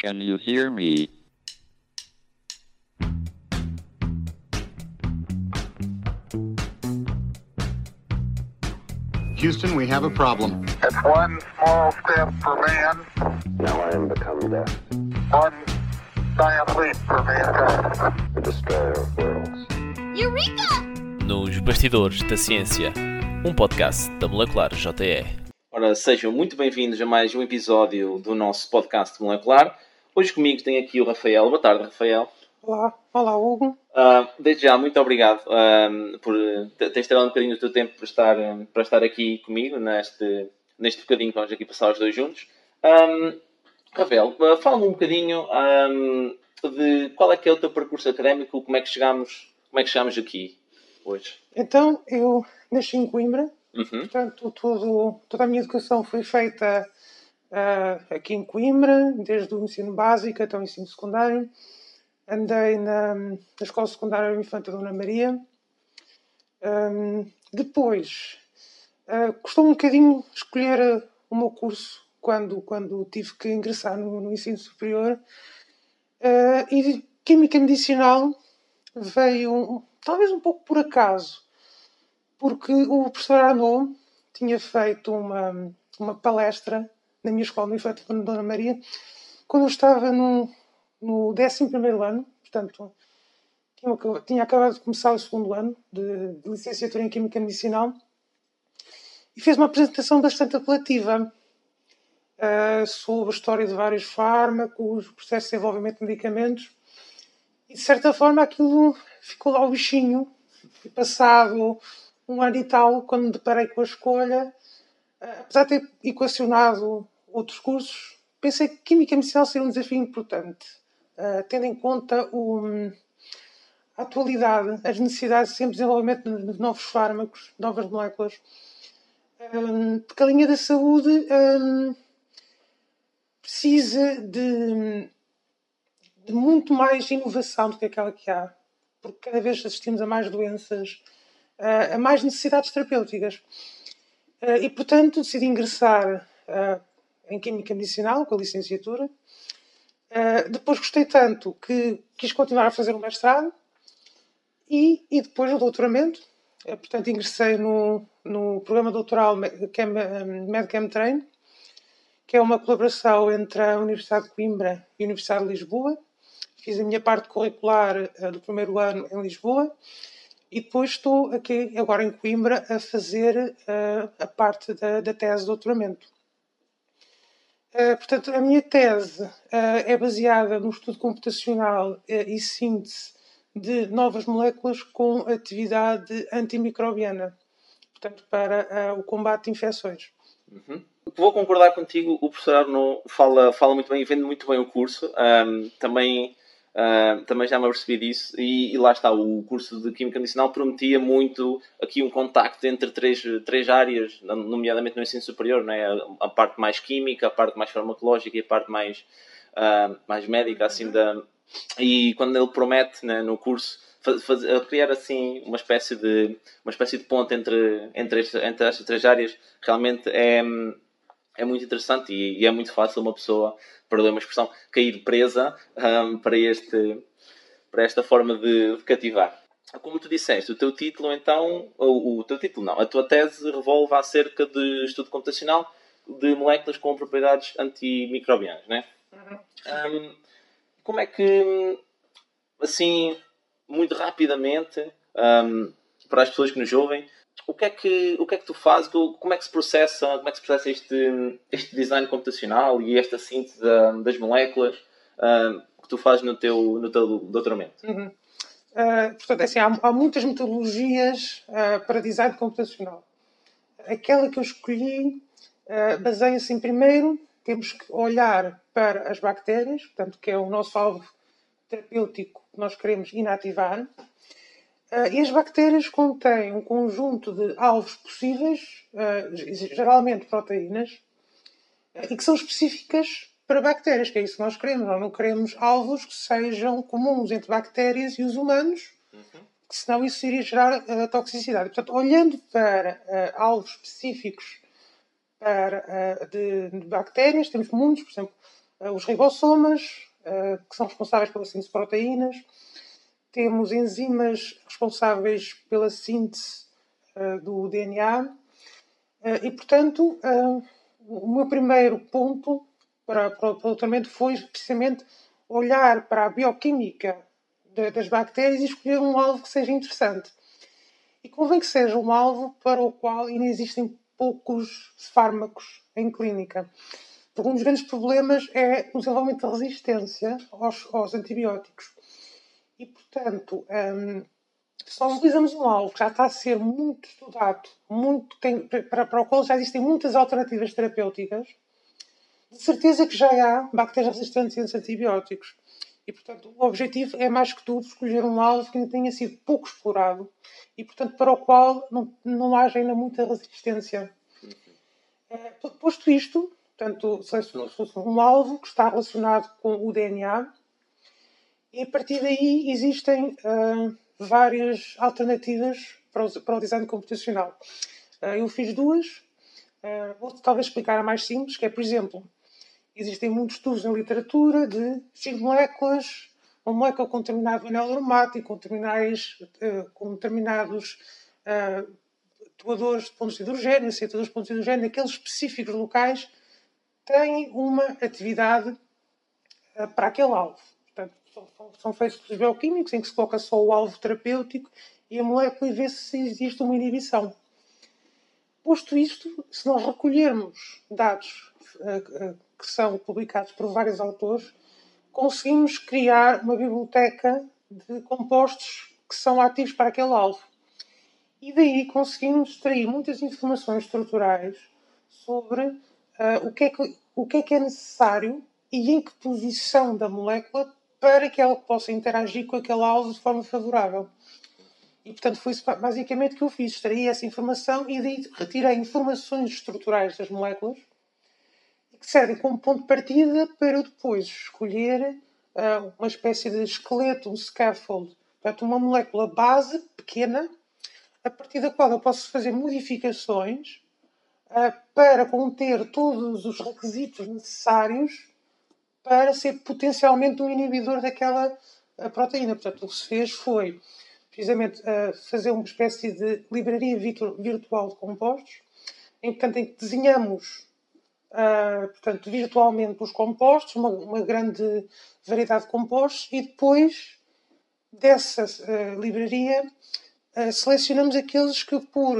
Can you hear me? Houston, we have a problem. It's one small step for man, Now I am become death, one giant leap for mankind. the destroyer of worlds. Eureka! Nos Bastidores da Ciência, um podcast da Molecular JE. Ora, sejam muito bem-vindos a mais um episódio do nosso podcast molecular. Hoje comigo tem aqui o Rafael. Boa tarde, Rafael. Olá, olá Hugo. Ah, desde já, muito obrigado ah, por te- teres tirado um bocadinho do teu tempo para estar, ah, para estar aqui comigo neste, neste bocadinho que vamos aqui passar os dois juntos. Ah, Rafael, ah, fala-me um bocadinho ah, de qual é que é o teu percurso académico, como é que chegamos, como é que chegamos aqui hoje. Então, eu nasci em Coimbra, Uhum. portanto, todo, toda a minha educação foi feita ah, aqui em Coimbra, desde o ensino básico até o ensino secundário. Andei na, na Escola Secundária Infanta Dona Maria. Ahm, depois, ah, custou um bocadinho escolher ah, o meu curso quando, quando tive que ingressar no, no ensino superior. Ah, e Química Medicinal veio talvez um pouco por acaso, porque o professor Arnaud tinha feito uma, uma palestra na minha escola no Infante de Dona Maria quando eu estava no, no 11 ano, portanto, tinha, tinha acabado de começar o segundo ano de, de licenciatura em Química Medicinal e fez uma apresentação bastante apelativa ah, sobre a história de vários fármacos, o processo de desenvolvimento de medicamentos e de certa forma aquilo ficou lá o bichinho. E passado um ano e tal, quando me deparei com a escolha, eh, apesar de ter equacionado outros cursos, pensei que Química Medicinal seria um desafio importante, eh, tendo em conta o- a atualidade, as necessidades de sempre desenvolvimento de de novos fármacos, novas moléculas. Hum, porque a linha da saúde hum, precisa de, de muito mais inovação do que aquela que há, porque cada vez assistimos a mais doenças, eh, a mais necessidades terapêuticas. Eh, E, portanto, decidi ingressar eh, em Química Medicinal, com a licenciatura. Eh, Depois gostei tanto que quis continuar a fazer o mestrado e, e depois o doutoramento. Eh, Portanto, ingressei no, no programa doutoral Me- Chem- eh, MedChem Train, que é uma colaboração entre a Universidade de Coimbra e a Universidade de Lisboa. Fiz a minha parte curricular eh, do primeiro ano em Lisboa e depois estou aqui, agora em Coimbra, a fazer a parte da, da tese de doutoramento. Eh, portanto, a minha tese eh, é baseada no estudo computacional eh, e síntese de novas moléculas com atividade antimicrobiana, portanto, para o combate de infecções. Vou concordar contigo, o professor Arno fala, fala muito bem e vende muito bem o curso. Ahm, também, ahm, também já me apercebi disso. E, e lá está, o curso de Química Medicinal prometia muito aqui um contacto entre três, três áreas, nomeadamente no ensino superior, não é? a, parte mais química, a parte mais farmacológica e a parte mais, ahm, mais médica, assim, da... E quando ele promete né, no curso fa- faz- a criar assim uma espécie de uma espécie de ponte entre entre, esta- entre estas três áreas realmente é é muito interessante e, e é muito fácil uma pessoa, perdoe uma expressão, cair presa hum, para, este, para esta forma de, de cativar. Como tu disseste, o teu título então, o, o teu título não, a tua tese revolve acerca de estudo computacional de moléculas com propriedades antimicrobianas, né? Hum, como é que, assim, muito rapidamente, hum, para as pessoas que nos ouvem, o que é que, o que, é que tu fazes? Co- Como é que se processa, como é que se processa este, este design computacional e esta síntese da- das moléculas hum, que tu fazes no teu, no teu doutoramento? Uh, portanto, assim, há, há muitas metodologias uh, para design computacional. Aquela que eu escolhi uh, baseia-se em, primeiro, temos que olhar para as bactérias, portanto, que é o nosso alvo terapêutico que nós queremos inativar. Uh, e as bactérias contêm um conjunto de alvos possíveis, uh, geralmente proteínas, uh, e que são específicas para bactérias, que é isso que nós queremos. Nós não queremos alvos que sejam comuns entre bactérias e os humanos, que senão isso iria gerar uh, toxicidade. Portanto, olhando para alvos específicos para, de, de bactérias, temos muitos, por exemplo, os ribossomas, que são responsáveis pela síntese de proteínas, temos enzimas responsáveis pela síntese uh, do DNA, e portanto, o meu primeiro ponto para, para, o tratamento foi precisamente olhar para a bioquímica de, das bactérias e escolher um alvo que seja interessante. E convém que seja um alvo para o qual ainda existem poucos fármacos em clínica. Porque um dos grandes problemas é o desenvolvimento da resistência aos, aos antibióticos. E, portanto, um, se nós utilizamos um alvo que já está a ser muito estudado, muito, tem, para, para o qual já existem muitas alternativas terapêuticas, de certeza que já há bactérias resistentes a antibióticos. E, portanto, o objetivo é mais que tudo escolher um alvo que ainda tenha sido pouco explorado e, portanto, para o qual não, não haja ainda muita resistência. É, posto isto, portanto, selecionou-se um alvo que está relacionado com o DNA e, a partir daí, existem uh, várias alternativas para o, para o design computacional. Uh, eu fiz duas. Uh, vou talvez explicar a mais simples, que é, por exemplo, Existem muitos estudos na literatura de 5 moléculas, uma molécula com determinado anel aromático, com, uh, com determinados uh, atuadores de pontos de hidrogênio, aceitadores de pontos de hidrogênio, aqueles específicos locais, têm uma atividade uh, para aquele alvo. Portanto, são, feitos estudos bioquímicos em que se coloca só o alvo terapêutico e a molécula e vê se existe uma inibição. Posto isto, se nós recolhermos dados que são publicados por vários autores, conseguimos criar uma biblioteca de compostos que são ativos para aquele alvo. E daí conseguimos extrair muitas informações estruturais sobre uh, o, que é que, o que é que é necessário e em que posição da molécula para que ela possa interagir com aquele alvo de forma favorável. E, portanto, foi basicamente que eu fiz. Extraí essa informação e daí retirei informações estruturais das moléculas que servem como ponto de partida para depois escolher uh, uma espécie de esqueleto, um scaffold, portanto, uma molécula base pequena, a partir da qual eu posso fazer modificações uh, para conter todos os requisitos necessários para ser potencialmente um inibidor daquela uh, proteína. Portanto, o que se fez foi precisamente fazer uma espécie de livraria virtual de compostos, em, portanto, que desenhamos uh, portanto, virtualmente os compostos, uma, uma, grande variedade de compostos, e depois dessa livraria selecionamos aqueles que, por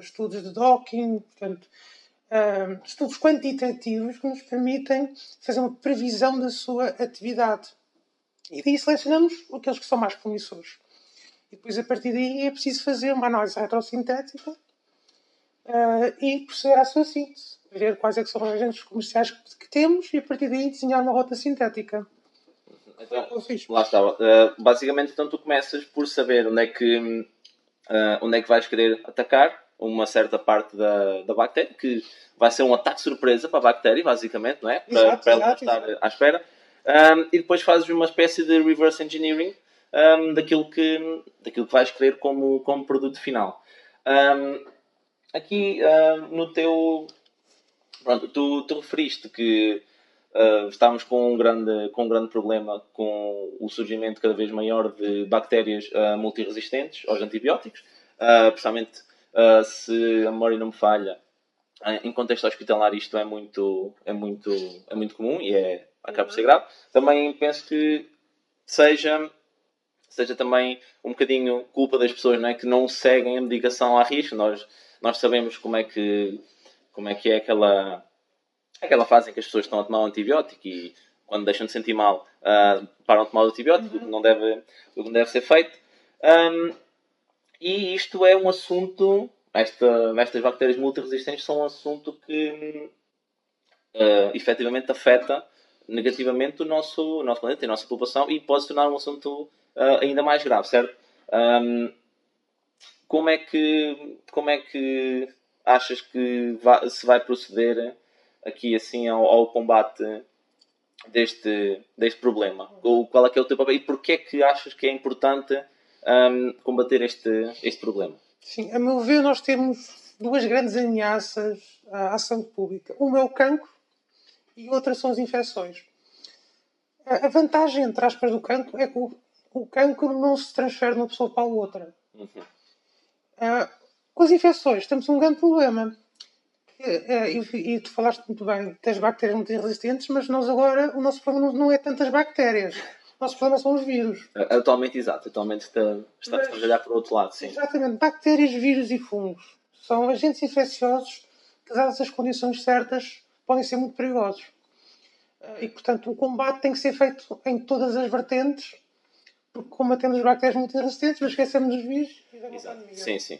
estudos de docking, portanto, estudos quantitativos que nos permitem fazer uma previsão da sua atividade. E daí selecionamos aqueles que são mais promissores. E depois, a partir daí, é preciso fazer uma análise retrossintética uh, e proceder à sua síntese ver quais é são os agentes comerciais que, que, temos e a partir daí desenhar uma rota sintética. Então, lá está. Uh, basicamente, então tu começas por saber onde é que, uh, onde é que vais querer atacar uma certa parte da, da bactéria, que vai ser um ataque surpresa para a bactéria, basicamente, não é? Para, exato, para ela exato, estar exato. à espera. Um, e depois fazes uma espécie de reverse engineering um, daquilo, que, daquilo que vais querer como, como produto final. Um, aqui no teu Pronto, tu, tu referiste que uh, estamos com um, grande, com um grande problema com o surgimento cada vez maior de bactérias uh, multiresistentes aos antibióticos, uh, precisamente uh, se a memória não me falha, em contexto hospitalar isto é muito, é muito, é muito comum e é, acaba por ser grave. Também penso que seja seja também um bocadinho culpa das pessoas não é? que não seguem a medicação a risco. Nós, nós sabemos como é que como é que é aquela, aquela fase em que as pessoas estão a tomar um antibiótico e quando deixam de sentir mal uh, param de tomar o antibiótico, uhum. o, que não deve, o que não deve ser feito. Um, e isto é um assunto, esta, estas bactérias multiresistentes são um assunto que uh, efetivamente afeta negativamente o nosso, o nosso planeta e a nossa população e pode se tornar um assunto uh, ainda mais grave, certo? Um, como é que, como é que achas que vai, se vai proceder aqui assim ao, ao, combate deste, deste problema? Ou qual é que é o teu papel e porquê é que achas que é importante um, combater este, este problema? Sim, a meu ver nós temos duas grandes ameaças à, à saúde pública. Uma é o cancro e outra são as infecções. A a vantagem, entre aspas, do cancro é que o, o cancro não se transfere de uma pessoa para a outra. Uhum. Ah, com as infecções, temos um grande problema. Que, ah, e, e tu falaste muito bem das bactérias multiresistentes, mas nós agora, o nosso problema não- é tanto as bactérias. Nosso problema são os vírus. Atualmente, exato. Atualmente está, está, estamos a olhar para o outro lado, sim. Exatamente. Bactérias, vírus e fungos. São agentes infecciosos que, dadas as condições certas, podem ser muito perigosos. E, portanto, o combate tem que ser feito em todas as vertentes, porque combatemos as bactérias multiresistentes, mas esquecemos os vírus e. Sim, sim.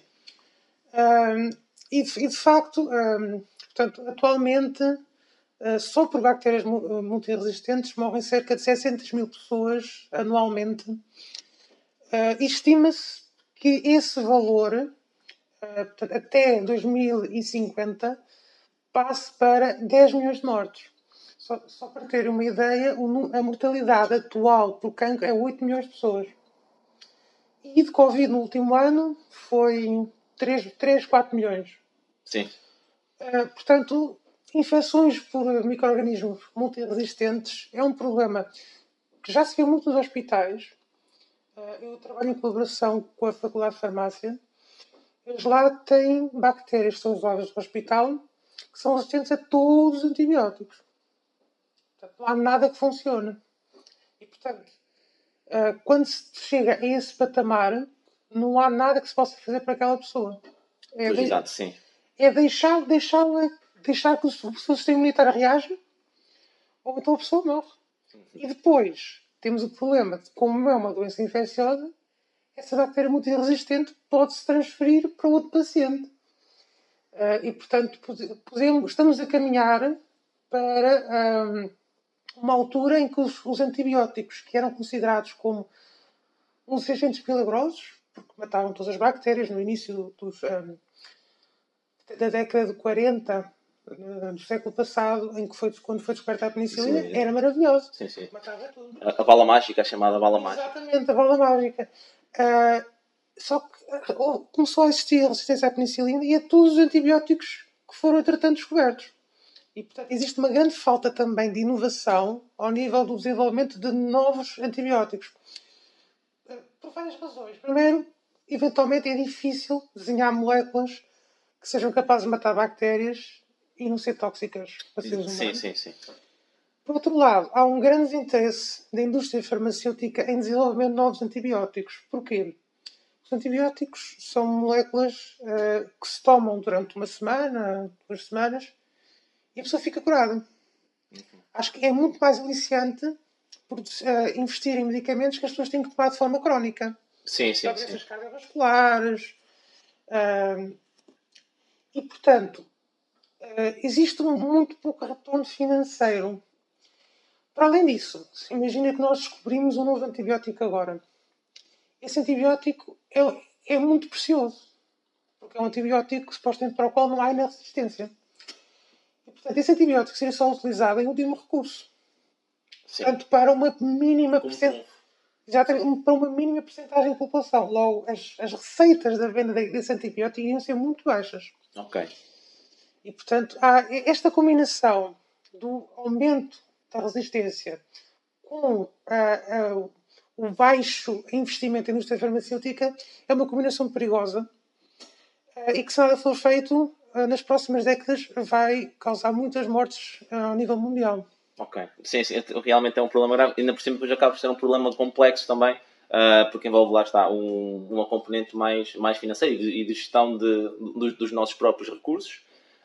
Ahm, e, de, e de facto, ahm, portanto, atualmente, só por bactérias ah, multiresistentes morrem cerca de 600 mil pessoas anualmente. Ah, e estima-se que esse valor, até 2050, passe para 10 milhões de mortes. Só, só para ter uma ideia, a mortalidade atual por cancro é 8 milhões de pessoas. E de Covid no último ano foi 3, 3 4 milhões. Sim. Uh, portanto, infecções por micro-organismos multiresistentes é um problema que já se vê muito nos hospitais. Uh, eu trabalho em colaboração com a Faculdade de Farmácia. Eles lá têm bactérias que são usadas no hospital que são resistentes a todos os antibióticos. Portanto, não há nada que funcione. E, portanto, uh, quando se chega a esse patamar, não há nada que se possa fazer para aquela pessoa. É de- sim. é deixar, deixar, deixar que o seu sistema imunitário reaja ou então a pessoa morre. E depois temos o problema de como é uma doença infecciosa, essa bactéria multiresistente pode se transferir para outro paciente. Ah, e portanto pode- podemos, estamos a caminhar para ahm, uma altura em que os, os antibióticos que eram considerados como uns agentes milagrosos, porque matavam todas as bactérias no início do- dos, ahm, da década de 40 eh, do século passado, em que foi quando foi descoberta a penicilina, Sim. era maravilhoso. Sim, sim. Matava tudo. A, a bala mágica, a chamada bala mágica. Exatamente, a bola mágica. Ah, só que oh, começou a existir a resistência à penicilina e a todos os antibióticos que foram, entretanto, descobertos. E, portanto, existe uma grande falta também de inovação ao nível do desenvolvimento de novos antibióticos. Por várias razões. Primeiro, eventualmente é difícil desenhar moléculas que sejam capazes de matar bactérias e não ser tóxicas para seres humanos. Sim, sim, sim. Por outro lado, há um grande desinteresse da indústria farmacêutica em desenvolvimento de novos antibióticos. Porquê? Os antibióticos são moléculas eh, que se tomam durante uma semana, duas semanas, e a pessoa fica curada. Acho que é muito mais aliciante produ- eh, investir em medicamentos que as pessoas têm que tomar de forma crónica Sim, sim, para sim. doenças cardiovasculares. ah, e, portanto, existe um muito pouco retorno financeiro. Para além disso, imagina que nós descobrimos um novo antibiótico agora. Esse antibiótico é, é muito precioso, porque é um antibiótico supostamente para o qual não há ainda resistência. E, portanto, esse antibiótico seria só utilizado em último recurso. sim. Portanto, para uma mínima. Exatamente, um- para uma mínima porcentagem da população. Logo, as, as receitas da venda de- desse antibiótico iriam ser muito baixas. Ok. E, portanto, há esta combinação do aumento da resistência com ah, ah, o baixo investimento na indústria farmacêutica é uma combinação perigosa ah, e que, se nada for feito, nas próximas décadas vai causar muitas mortes ao nível mundial. Ok. Sim, sim, realmente é um problema grave. Ainda por cima, depois acaba por ser um problema complexo também, ah, porque envolve, lá está, um, uma componente mais, mais financeira e de, e de gestão de, dos, dos nossos próprios recursos.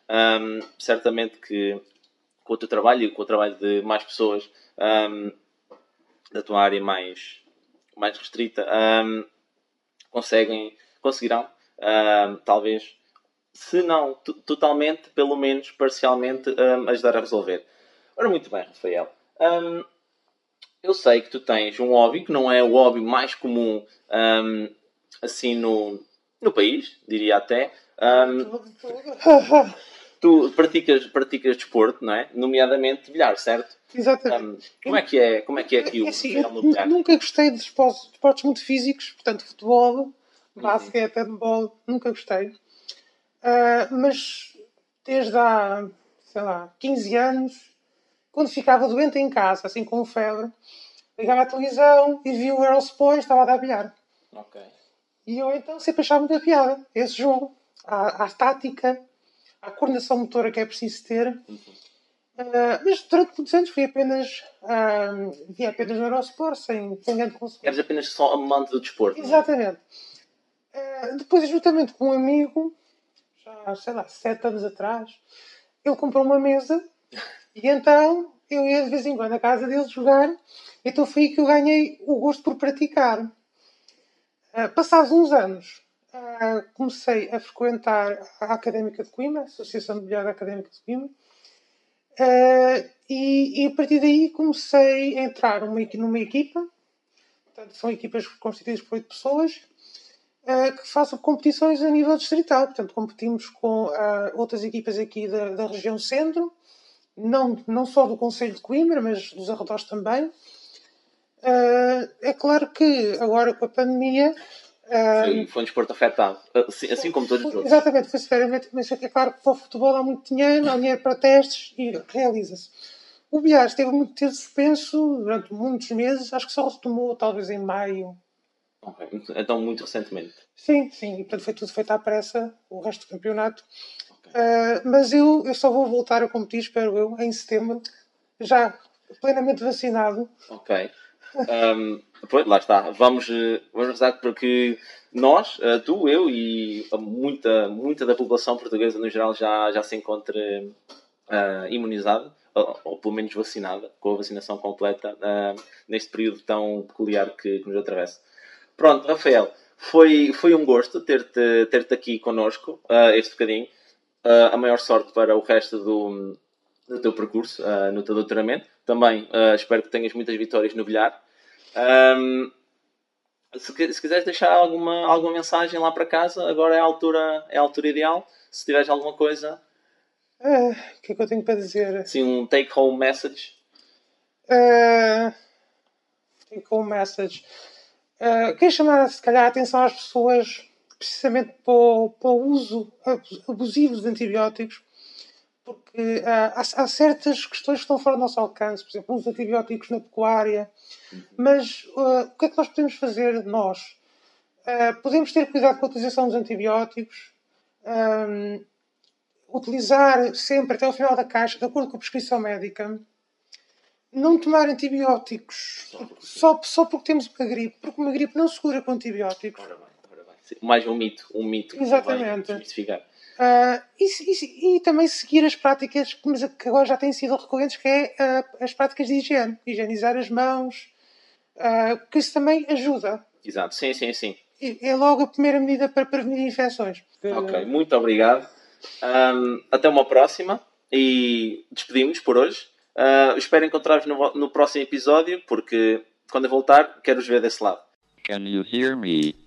Ahm, certamente que com o teu trabalho e com o trabalho de mais pessoas ahm, da tua área mais, mais restrita, ahm, conseguem, conseguirão, talvez, se não to- totalmente, pelo menos parcialmente, ajudar a resolver. Ora, muito bem, Rafael. Eu sei que tu tens um hobby que não é o hobby mais comum hum, assim no, no país, diria até. Hum, tu praticas, praticas desporto, não é? Nomeadamente bilhar, certo? Exatamente. Hum, como, é que é, como é que é aqui o É assim, no bilhar? nunca gostei de esportes, desportes muito físicos, portanto, futebol, Uhum. basquete, handball, nunca gostei. Ah, mas desde há, sei lá, 15 anos quando ficava doente em casa, assim com febre, ligava à televisão e via o Eurosport e estava a dar bilhar. Ok. E eu então sempre achava muita piada esse jogo. A, a tática, a coordenação motora que é preciso ter. Ah, mas durante muitos anos fui apenas, via apenas no Eurosport, sem, sem grande consequência. Eres apenas só amante do desporto. é? Exatamente. Ah, depois, juntamente com um amigo, já sei lá, sete anos atrás, ele comprou uma mesa e então eu ia de vez em quando à casa dele jogar. Então foi aí que eu ganhei o gosto por praticar. Passados uns anos, ah, comecei a frequentar a Académica de Coimbra, a Associação de Bilhar Académica de Coimbra, Ah, e, e a partir daí comecei a entrar numa, numa equipa, portanto, são equipas constituídas por oito pessoas, ah, que fazem competições a nível distrital. Portanto, competimos com outras equipas aqui da, da região centro, não, não só do Conselho de Coimbra, mas dos arredores também. É claro que agora com a pandemia. Ah, Foi, um desporto afetado. Assim, assim como todos os outros. Exatamente, foi severamente, mas é claro que para o futebol há muito dinheiro, há dinheiro para testes e realiza-se. O bilhar esteve muito tempo suspenso durante muitos meses, acho que só retomou talvez em maio. Ok. Então, muito recentemente. Sim, sim, e portanto foi tudo feito à pressa, o resto do campeonato. Ah, mas eu, eu só vou voltar a competir, espero eu, em setembro, já plenamente vacinado. Ok. Um, pois, lá está. Vamos, eh, vamos rezar porque nós, eh, tu, eu e muita, muita da população portuguesa no geral já, já se encontra eh, imunizada, ou, ou pelo menos vacinada, com a vacinação completa, eh, neste período tão peculiar que, que nos atravessa. Pronto, Rafael, foi, foi um gosto ter-te ter aqui connosco eh, este bocadinho. Eh, a maior sorte para o resto do, no teu percurso, ah, no teu doutoramento. Também espero que tenhas muitas vitórias no bilhar. Ahm, se, se quiseres deixar alguma, alguma mensagem lá para casa, agora é a altura, é a altura ideal. Se tiveres alguma coisa, Ah, O que é que eu tenho para dizer? assim, um take-home message. Uh, tem com message. Uh, queria chamar, se calhar, a atenção às pessoas precisamente para o, para o uso abus- abusivo de antibióticos, porque uh, há, há certas questões que estão fora do nosso alcance, por exemplo, os antibióticos na pecuária. Mas uh, o que é que nós podemos fazer nós? Uh, podemos ter cuidado com a utilização dos antibióticos, um, utilizar sempre até o final da caixa, de acordo com a prescrição médica não tomar antibióticos só, só porque temos uma gripe, porque uma gripe não se cura com antibióticos. Ora bem, ora bem. Mais um mito, um mito que Exatamente. convém desmistificar. Ah, e, e e também seguir as práticas que mas que agora já têm sido recorrentes, que é ah, as práticas de higiene, higienizar as mãos, ah, que isso também ajuda. Exato, sim, sim, sim. E É logo a primeira medida para prevenir infecções. Ok, muito obrigado. Ahm, até uma próxima e despedimos por hoje. Espero encontrar-vos no, no próximo episódio, porque quando eu voltar, quero-vos ver desse lado. Can you hear me?